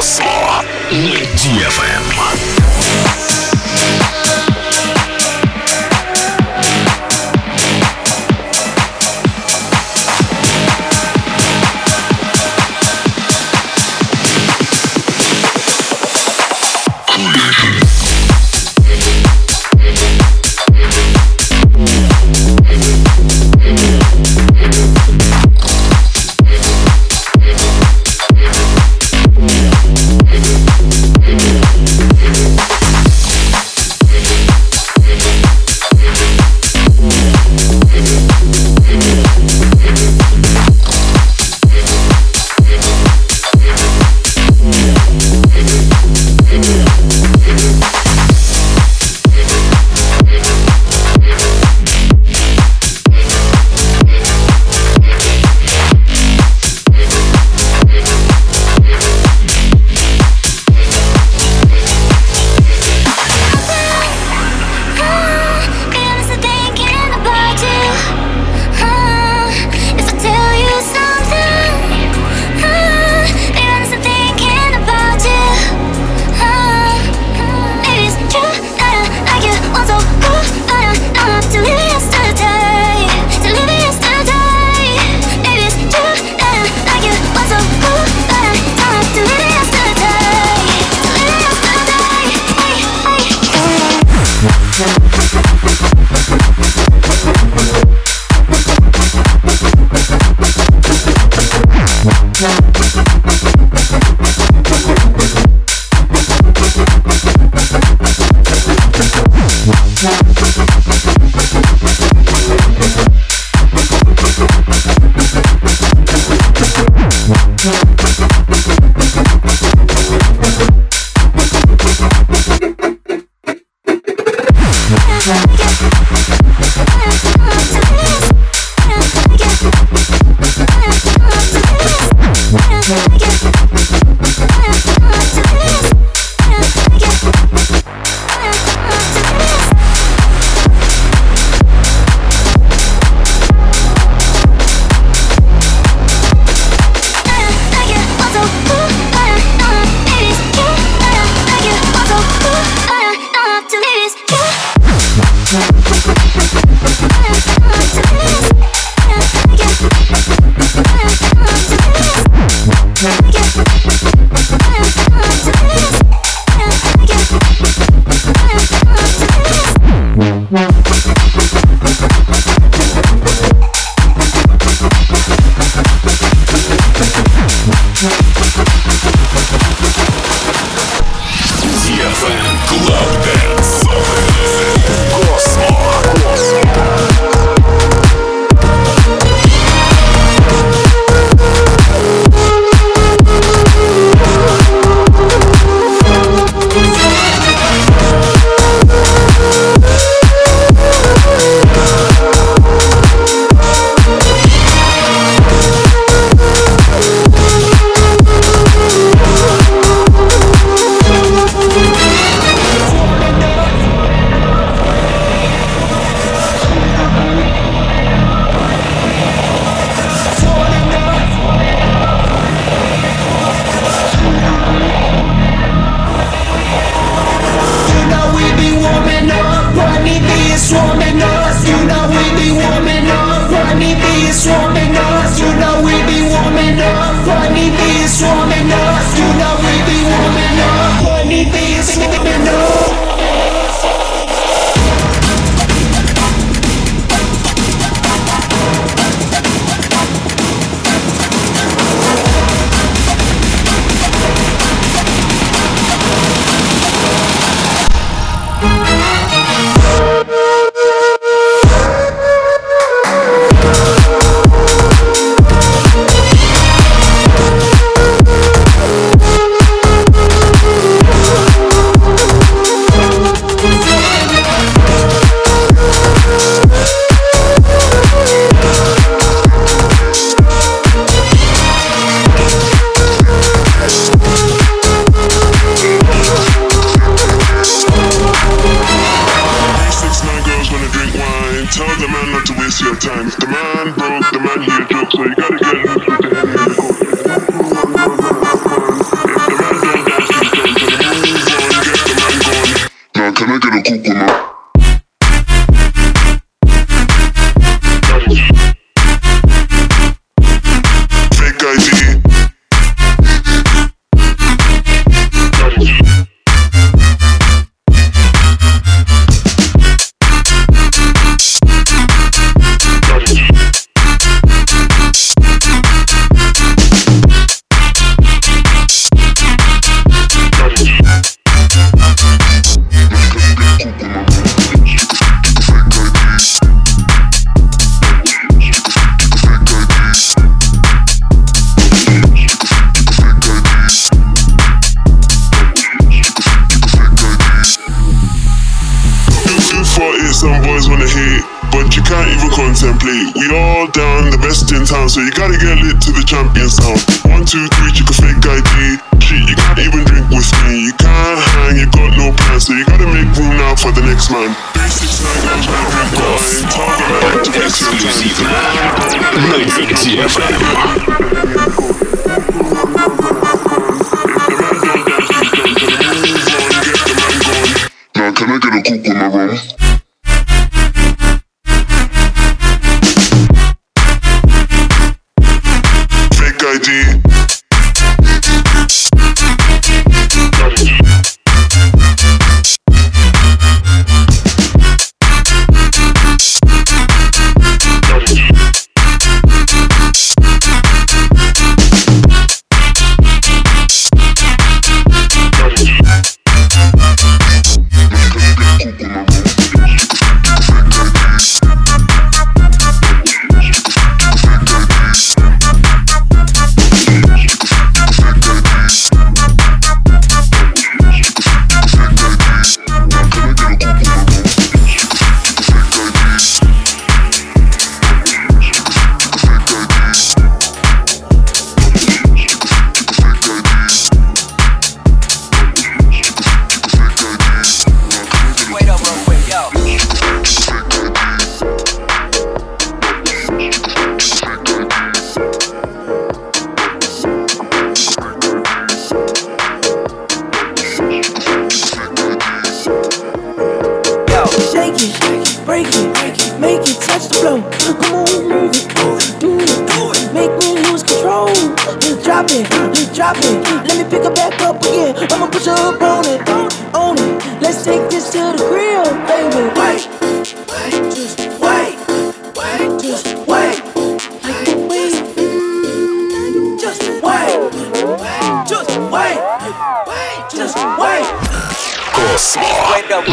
Космо. DFM. sound, so you gotta get lit to the champion sound. One, two, three, you can fake ID. Shit, you can't even drink with me. You can't hang, you got no plans, so you gotta make room now for the next man. Three, six, nine, nine, nine, nine, nine, Exclusive. 90 TFM. Now, can I get a cool?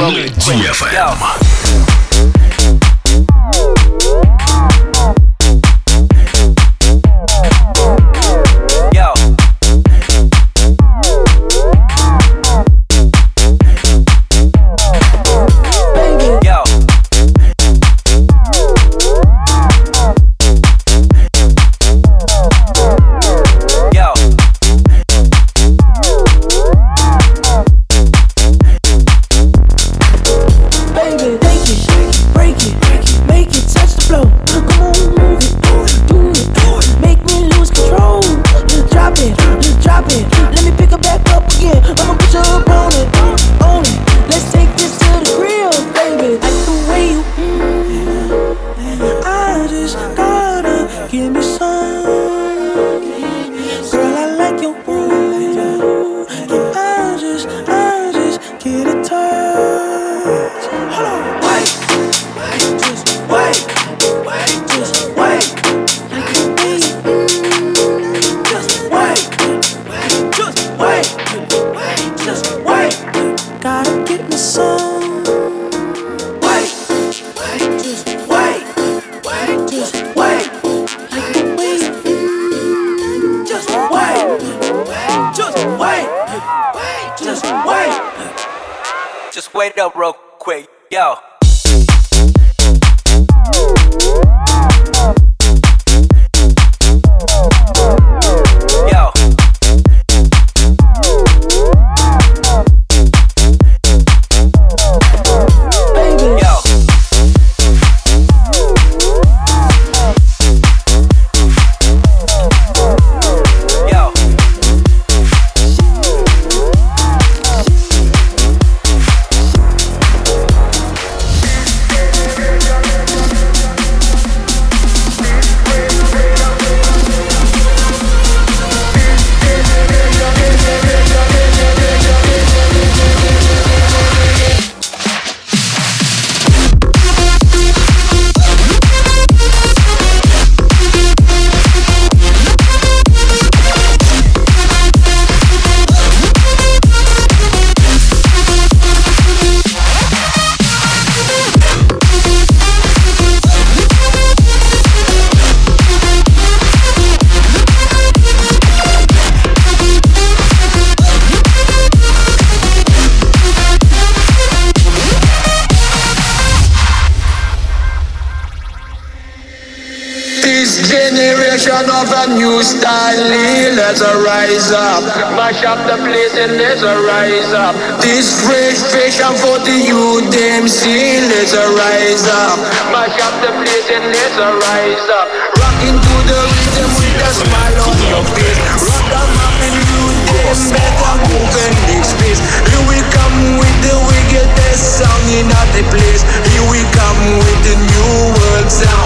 Yo, it up real quick, yo. a new style, let's arise up. Mash up the place and let's arise up. This fresh fashion for the youth, them see, let's arise up. Mash up the place and let's arise up. Rocking to the rhythm with a smile on your face. Rock the map and you them better move and make space. Here we come with the wickedest song in the place. Here we come with the new world sound.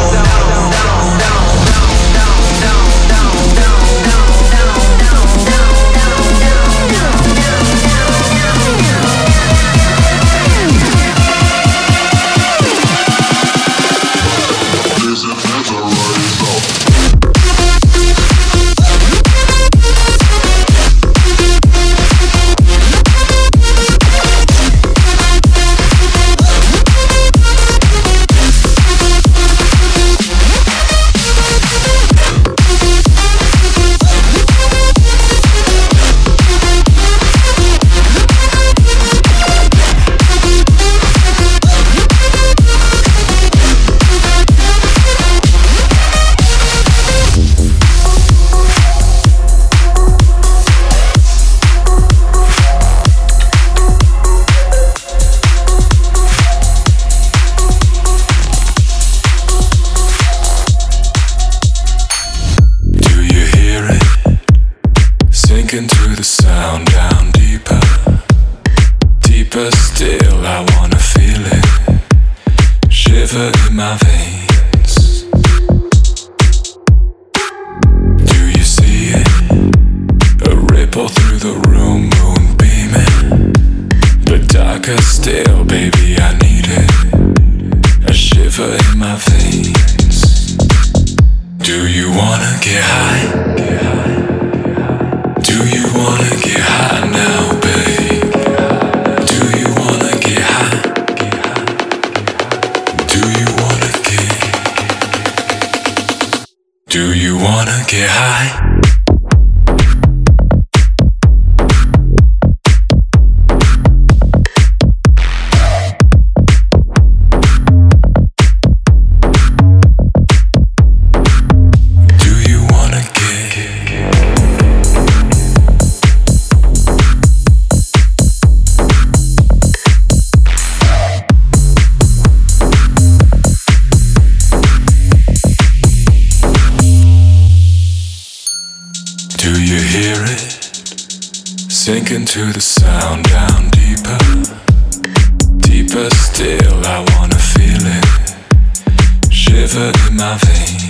Do you wanna get high? To the sound down deeper. Deeper still, I wanna feel it. Shiver in my veins.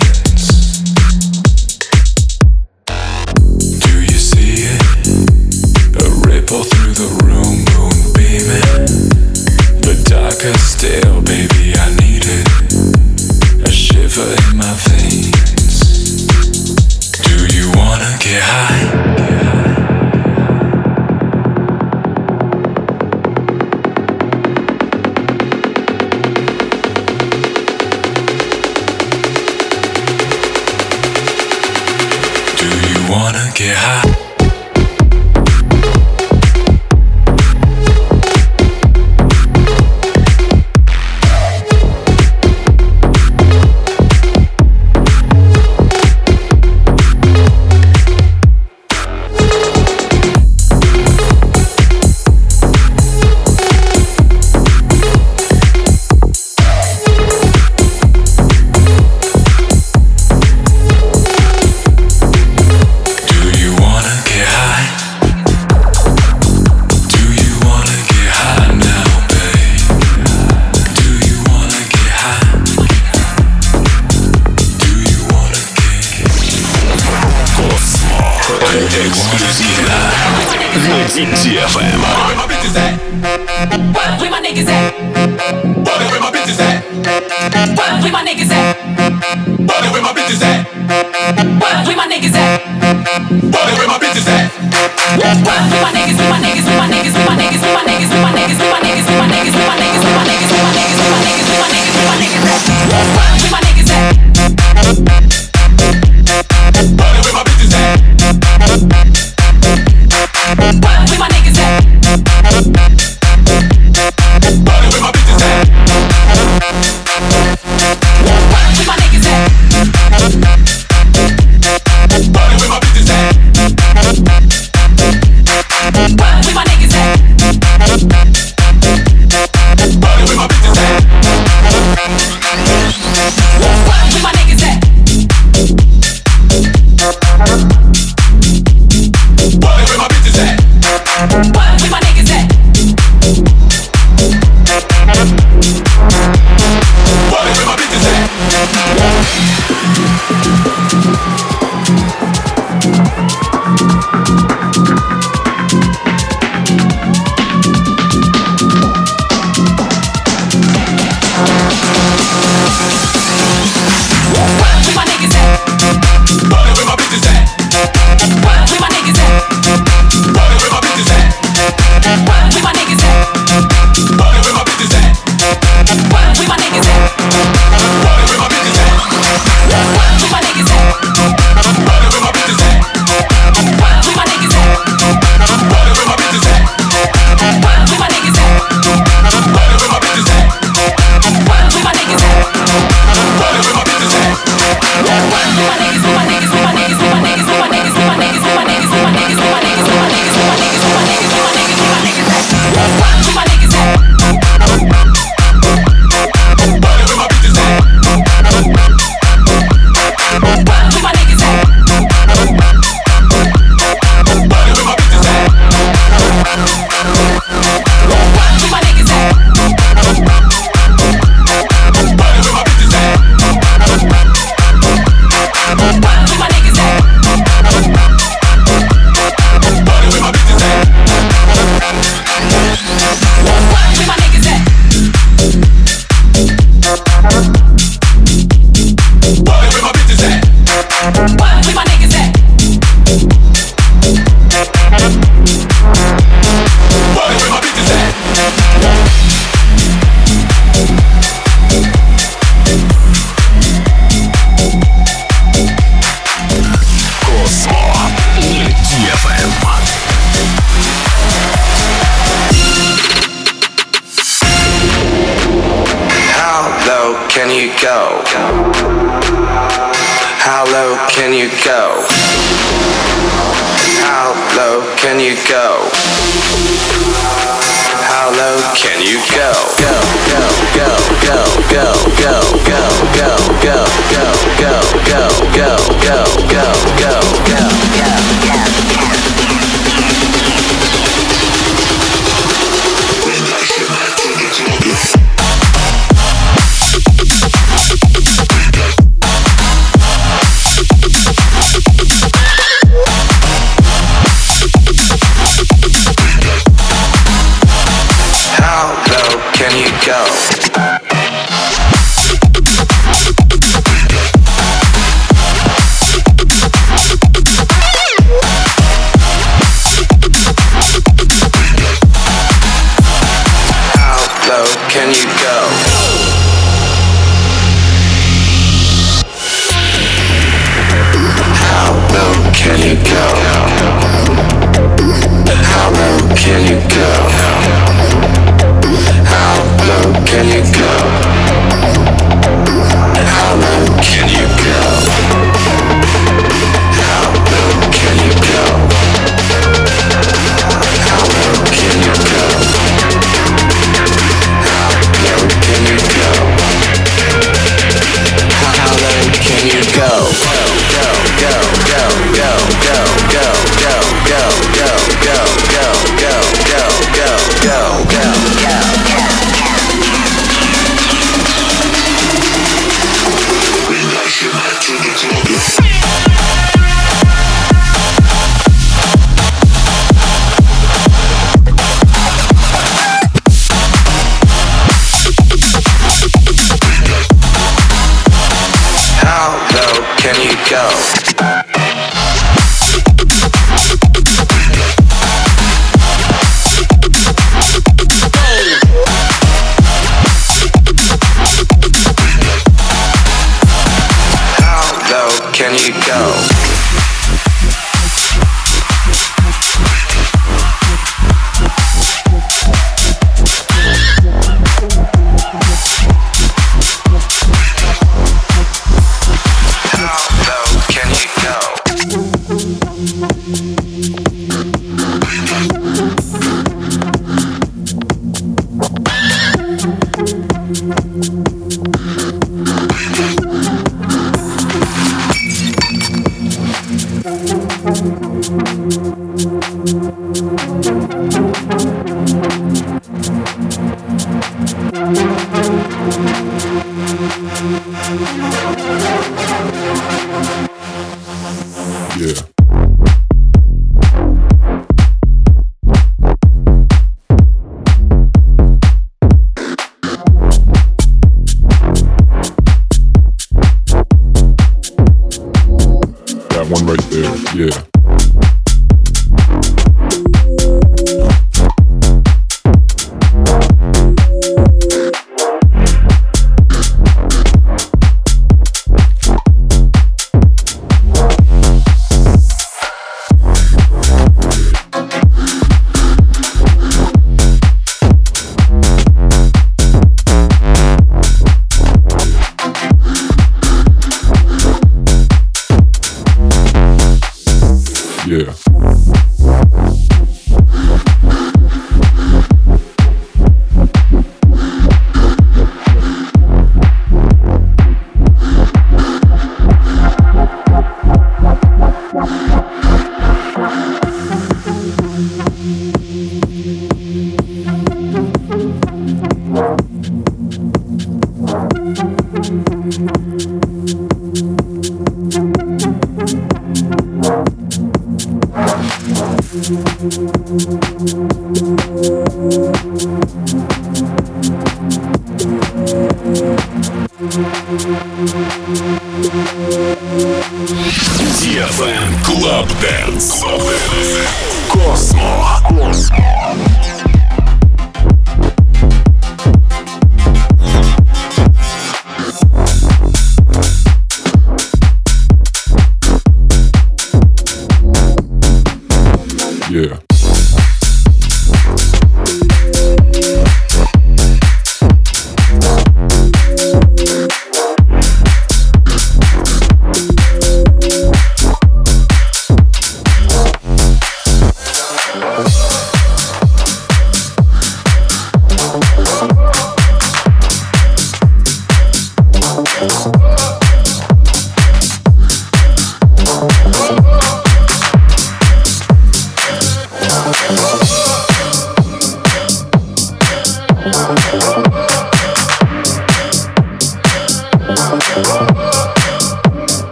На DFM. Where my niggas at? Where my bitches at? Where my niggas at? Where my bitches at? Where my niggas at? Where my bitches at? Where my niggas? Where my niggas? Where my niggas? Where my niggas? Where my niggas? Where my niggas? Where my niggas? Where my niggas? Where my niggas? Where my niggas? Where my niggas? Where my niggas? Where my niggas? Where my niggas? Where my niggas at? show.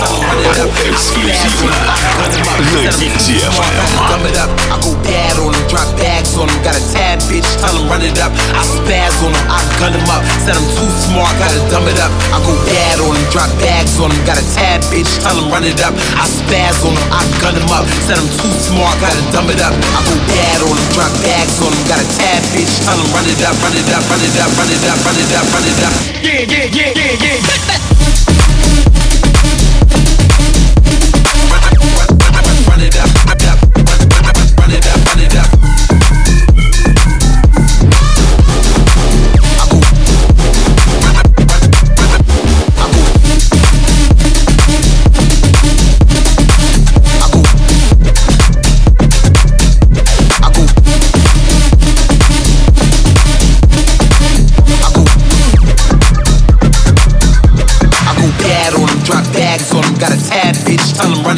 Эксклюзивно run it up. I spaz on I gun up, said too smart, gotta dumb it up. I go bad on drop bags on got a tad bitch, tell run it up. I spaz on I gun up, said too smart, gotta dumb it up. I go bad on drop bags on got a tad bitch, tell run it up, run it up, run it up, run it up, run it up, run it up. Yeah, yeah, yeah, yeah, yeah.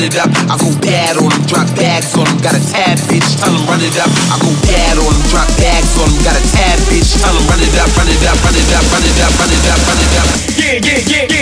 run it up. I go bad on them, drop bags on them, got a tad bitch, tell them run it up. I go bad on them, drop bags on them, got a tad bitch, tell them run it up, run it up, run it up, run it up, run it up, run it up. Yeah, yeah, yeah, yeah.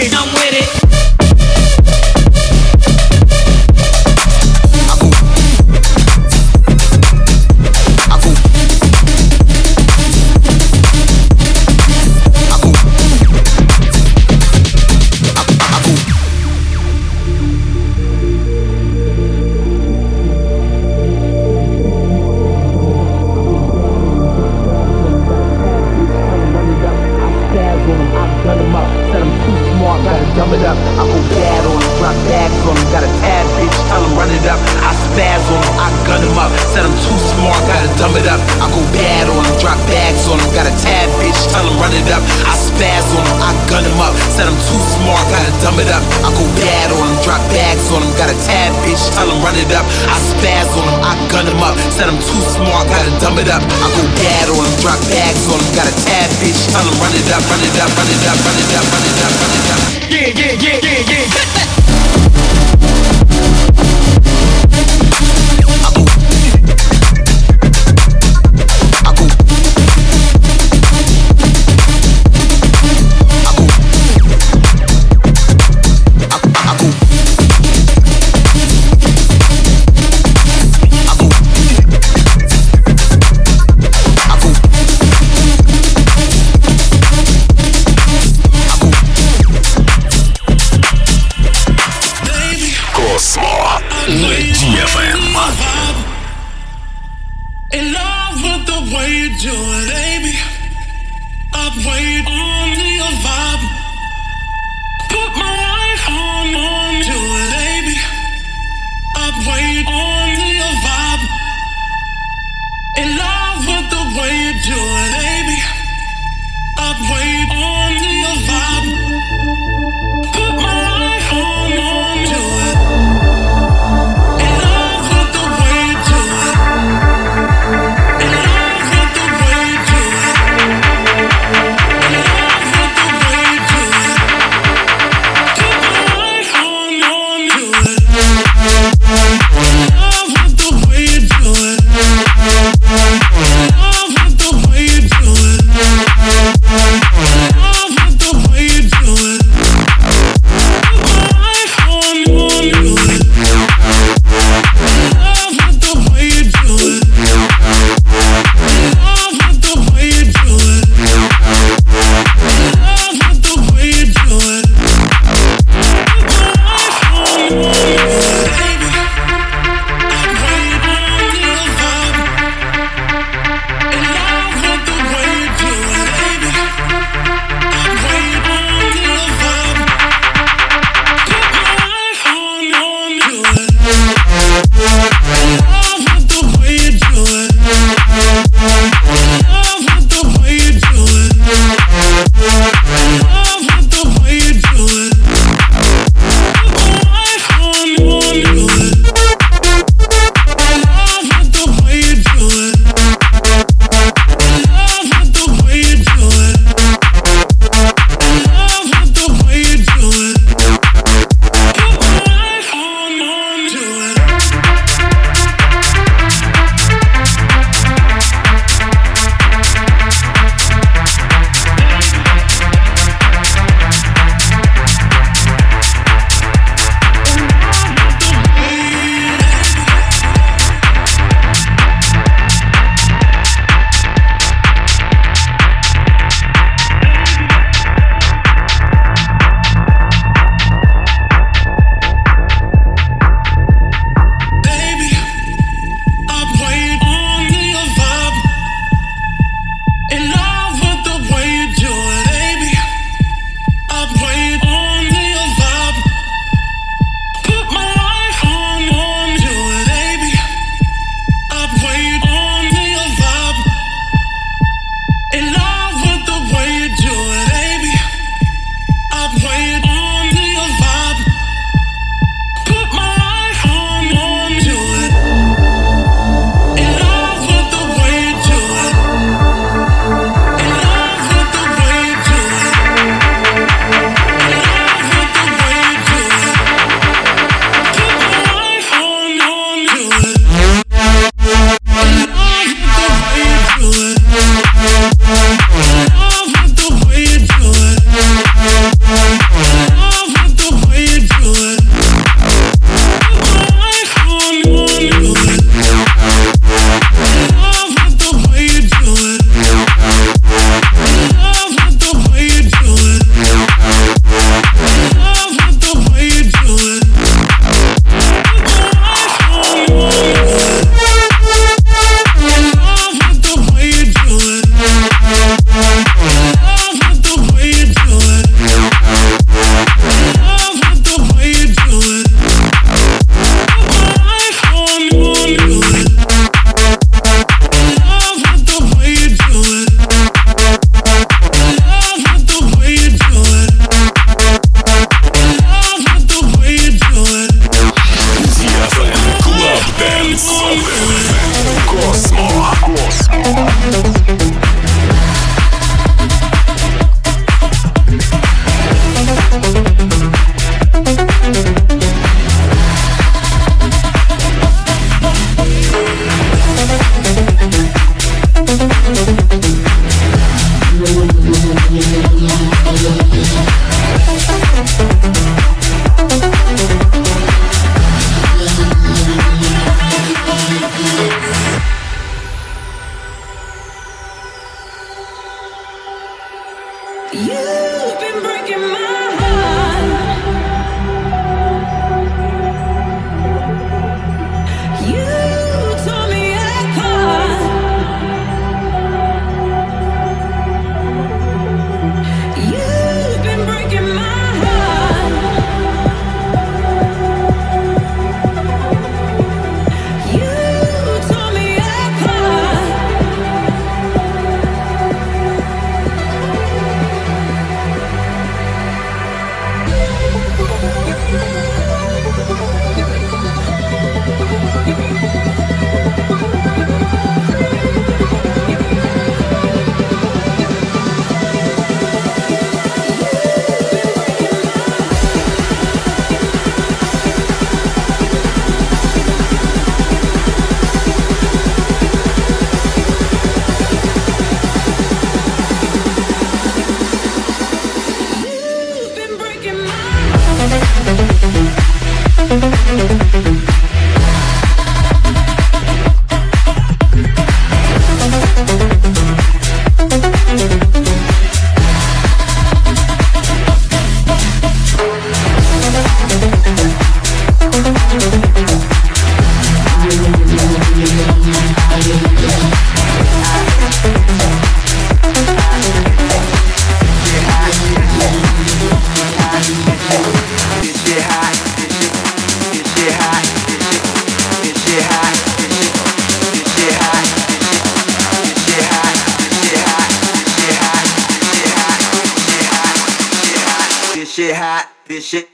drop bags on him. Got a tab, bitch, tell him run it up. I spaz on him, I gun him up. Said I'm too smart, gotta dumb it up. I go bad on him, drop bags on him. Got a tab, bitch, tell him run it up. I spaz on him, I gun him up. Said I'm too smart, gotta dumb it up. I go bad on him, drop bags on him. Got a tab, bitch, tell him run it up, run it up, run it up, run it up, run it up, run it up. Yeah, yeah, yeah, yeah, yeah. Shit hot, this shit.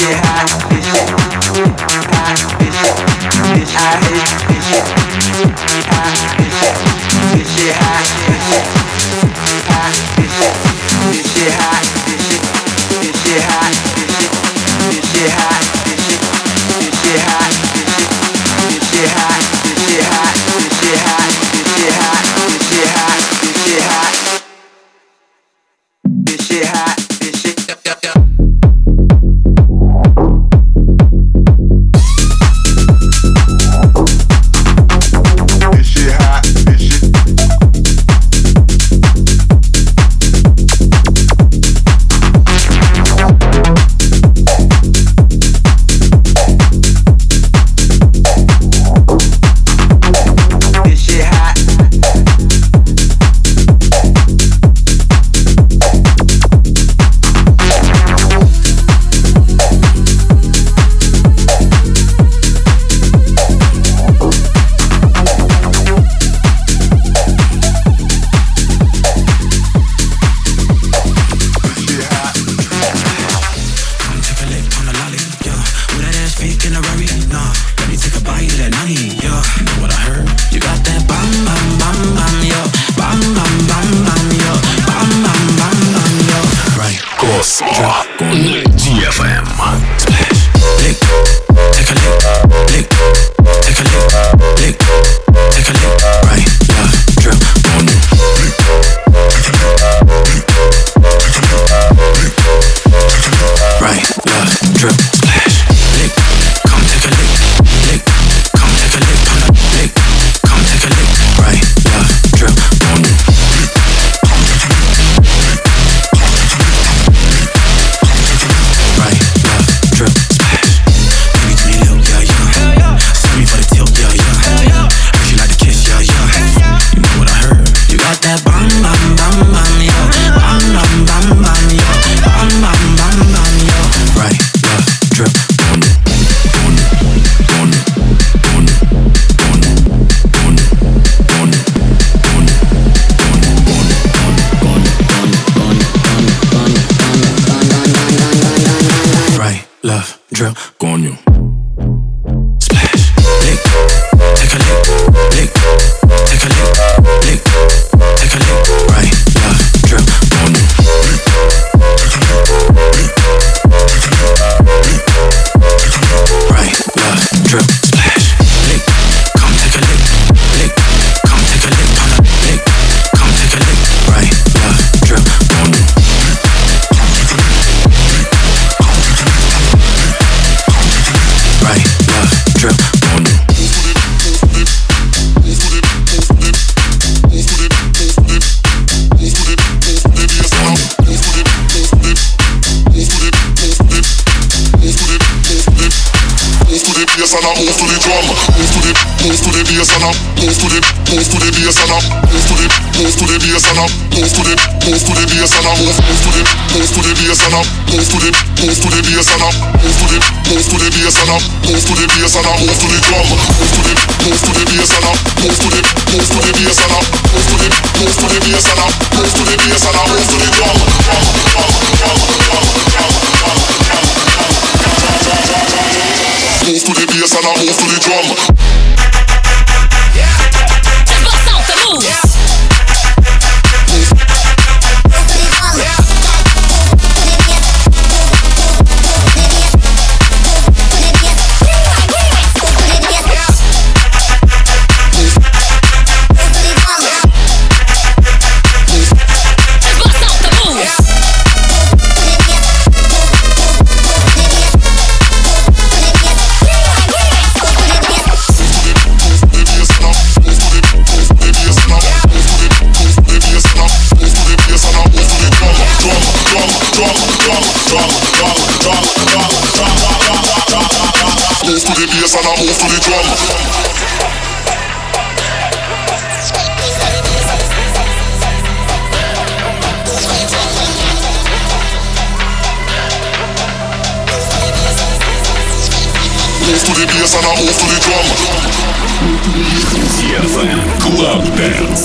Yeah. Bass and I move to the drum. Move to the, to the drum. To the drum. Move to the bass and I move to the drum. DFM Club Dance.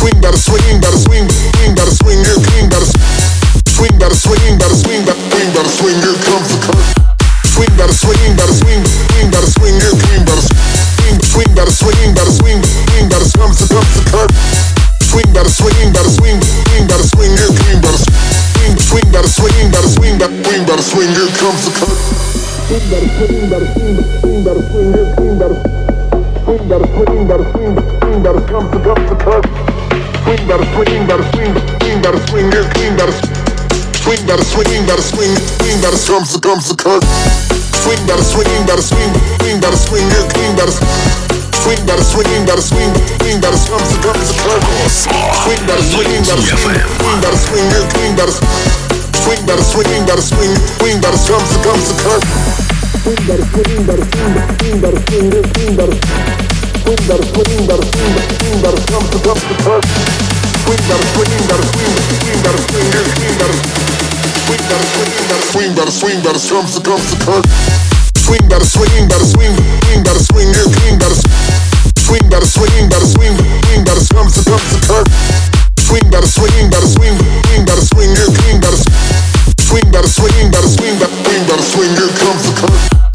gotta swing, gotta swing, swing, gotta swing, yeah, king, gotta swing, gotta swing, gotta swing, swing, gotta comes to comes to cut. Swing, gotta swing, gotta swing, swing, gotta swing, yeah, king, gotta swing, gotta swing, gotta swing, gotta swing, gotta swing, yeah, comes to cut. Swing, gotta swing, gotta swing, swing, gotta swing, yeah, king, gotta swing, swing, gotta swing, gotta swing, swing, gotta comes to comes to cut. Swing, gotta swing, gotta swing, swing, gotta swing, yeah, king, gotta swing, gotta swing, gotta swing, swing, gotta come to come to come. swing, gotta swing, gotta swing, swing, gotta comes the cut. Swing, gotta swing, gotta swing, swing, gotta come to come to come. swing, here, swing, gotta swing, swing, gotta swing, gotta swing, gotta swing, gotta comes the comes the cut. Swing, gotta swing, gotta swing, swing, gotta swing, here, swing, gotta swing, gotta swing, gotta swing, swing, gotta comes the comes the cut. Swing, gotta swing, gotta swing, swing, gotta swing, here, swing, gotta swing, gotta swing, gotta swing, swing, gotta comes the comes the cut. Swing, gotta swing, gotta swing, swing, gotta swing, here, swing, gotta swing, gotta swing, gotta swing, swing, gotta comes the comes the cut. Swing, gotta swing, gotta swing, swing, gotta swing, here, swing, gotta swing, gotta swing, gotta swing, swing, gotta comes the comes the cut. Swing, gotta swing, gotta swing, swing, gotta swing, here, swing, gotta swing, gotta swing, gotta swing, gotta swing, gotta comes the comes the cut. Swing, gotta swing, gotta swing, swing, gotta swing, here, swing, gotta swing, gotta swing, gotta swing, swing, gotta comes the comes the cut. Swing, gotta swing, gotta swing, swing, gotta swing, here, swing, gotta swing, gotta swing, gotta swing, gotta swing, gotta swing, here comes the cut. Swing,